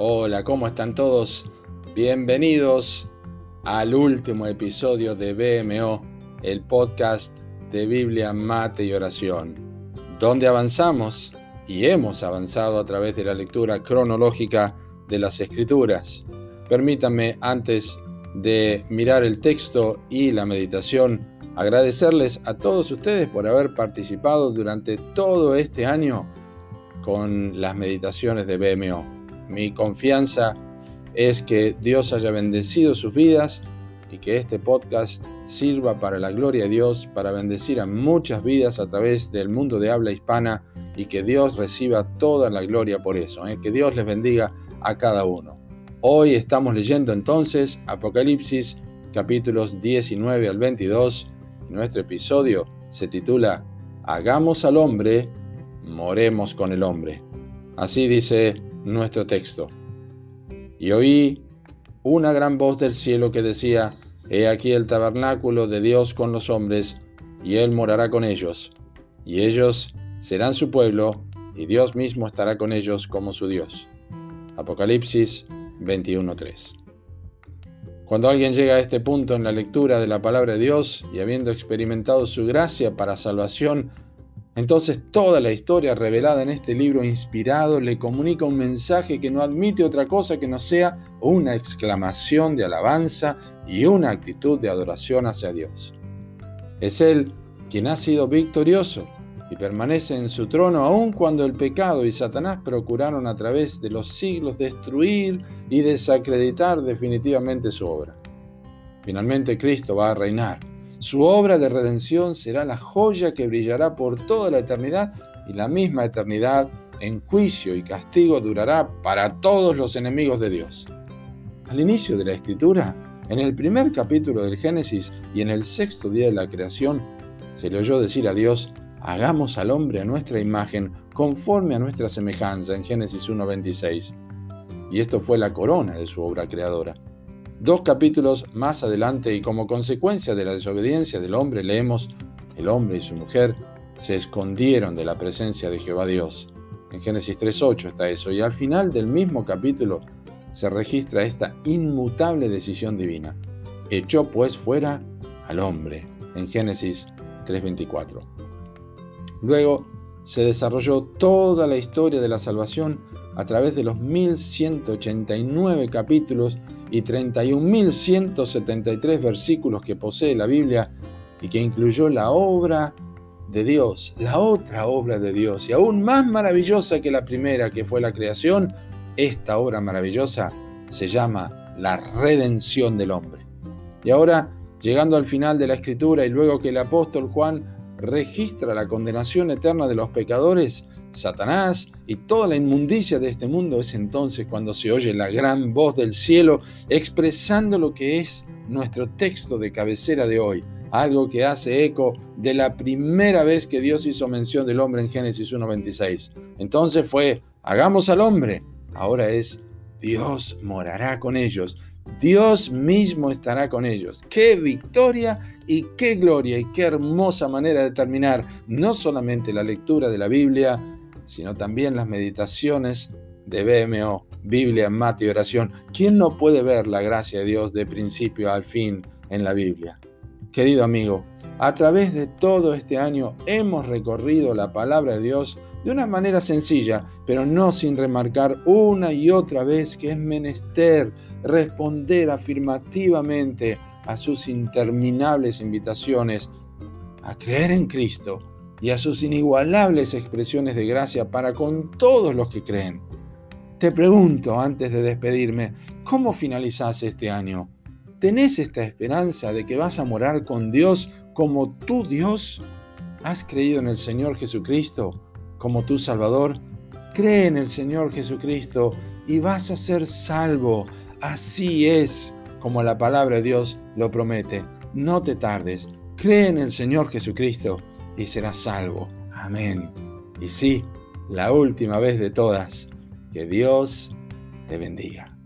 Hola, ¿cómo están todos? Bienvenidos al último episodio de BMO, el podcast de Biblia, Mate y Oración, donde avanzamos y hemos avanzado a través de la lectura cronológica de las Escrituras. Permítanme, antes de mirar el texto y la meditación, agradecerles a todos ustedes por haber participado durante todo este año con las meditaciones de BMO. Mi confianza es que Dios haya bendecido sus vidas y que este podcast sirva para la gloria de Dios, para bendecir a muchas vidas a través del mundo de habla hispana y que Dios reciba toda la gloria por eso. ¿eh? Que Dios les bendiga a cada uno. Hoy estamos leyendo entonces Apocalipsis capítulos 19 al 22 y nuestro episodio se titula Hagamos al hombre, moremos con el hombre. Así dice nuestro texto. Y oí una gran voz del cielo que decía, He aquí el tabernáculo de Dios con los hombres, y Él morará con ellos, y ellos serán su pueblo, y Dios mismo estará con ellos como su Dios. Apocalipsis 21.3. Cuando alguien llega a este punto en la lectura de la palabra de Dios y habiendo experimentado su gracia para salvación, entonces toda la historia revelada en este libro inspirado le comunica un mensaje que no admite otra cosa que no sea una exclamación de alabanza y una actitud de adoración hacia Dios. Es Él quien ha sido victorioso y permanece en su trono aun cuando el pecado y Satanás procuraron a través de los siglos destruir y desacreditar definitivamente su obra. Finalmente Cristo va a reinar su obra de redención será la joya que brillará por toda la eternidad y la misma eternidad en juicio y castigo durará para todos los enemigos de Dios. Al inicio de la escritura, en el primer capítulo del Génesis y en el sexto día de la creación, se le oyó decir a Dios, hagamos al hombre a nuestra imagen, conforme a nuestra semejanza, en Génesis 1.26. Y esto fue la corona de su obra creadora. Dos capítulos más adelante y como consecuencia de la desobediencia del hombre leemos, el hombre y su mujer se escondieron de la presencia de Jehová Dios. En Génesis 3.8 está eso. Y al final del mismo capítulo se registra esta inmutable decisión divina. Echó pues fuera al hombre. En Génesis 3.24. Luego se desarrolló toda la historia de la salvación a través de los 1189 capítulos y 31.173 versículos que posee la Biblia y que incluyó la obra de Dios, la otra obra de Dios, y aún más maravillosa que la primera, que fue la creación, esta obra maravillosa se llama la redención del hombre. Y ahora, llegando al final de la escritura y luego que el apóstol Juan registra la condenación eterna de los pecadores, Satanás y toda la inmundicia de este mundo, es entonces cuando se oye la gran voz del cielo expresando lo que es nuestro texto de cabecera de hoy, algo que hace eco de la primera vez que Dios hizo mención del hombre en Génesis 1.26. Entonces fue, hagamos al hombre, ahora es, Dios morará con ellos. Dios mismo estará con ellos. ¡Qué victoria y qué gloria y qué hermosa manera de terminar no solamente la lectura de la Biblia, sino también las meditaciones de BMO, Biblia, Mate y Oración. ¿Quién no puede ver la gracia de Dios de principio al fin en la Biblia? Querido amigo, a través de todo este año hemos recorrido la palabra de Dios de una manera sencilla, pero no sin remarcar una y otra vez que es menester responder afirmativamente a sus interminables invitaciones a creer en Cristo y a sus inigualables expresiones de gracia para con todos los que creen. Te pregunto antes de despedirme, ¿cómo finalizás este año? ¿Tenés esta esperanza de que vas a morar con Dios como tu Dios? ¿Has creído en el Señor Jesucristo como tu Salvador? Cree en el Señor Jesucristo y vas a ser salvo. Así es como la palabra de Dios lo promete. No te tardes. Cree en el Señor Jesucristo y serás salvo. Amén. Y sí, la última vez de todas, que Dios te bendiga.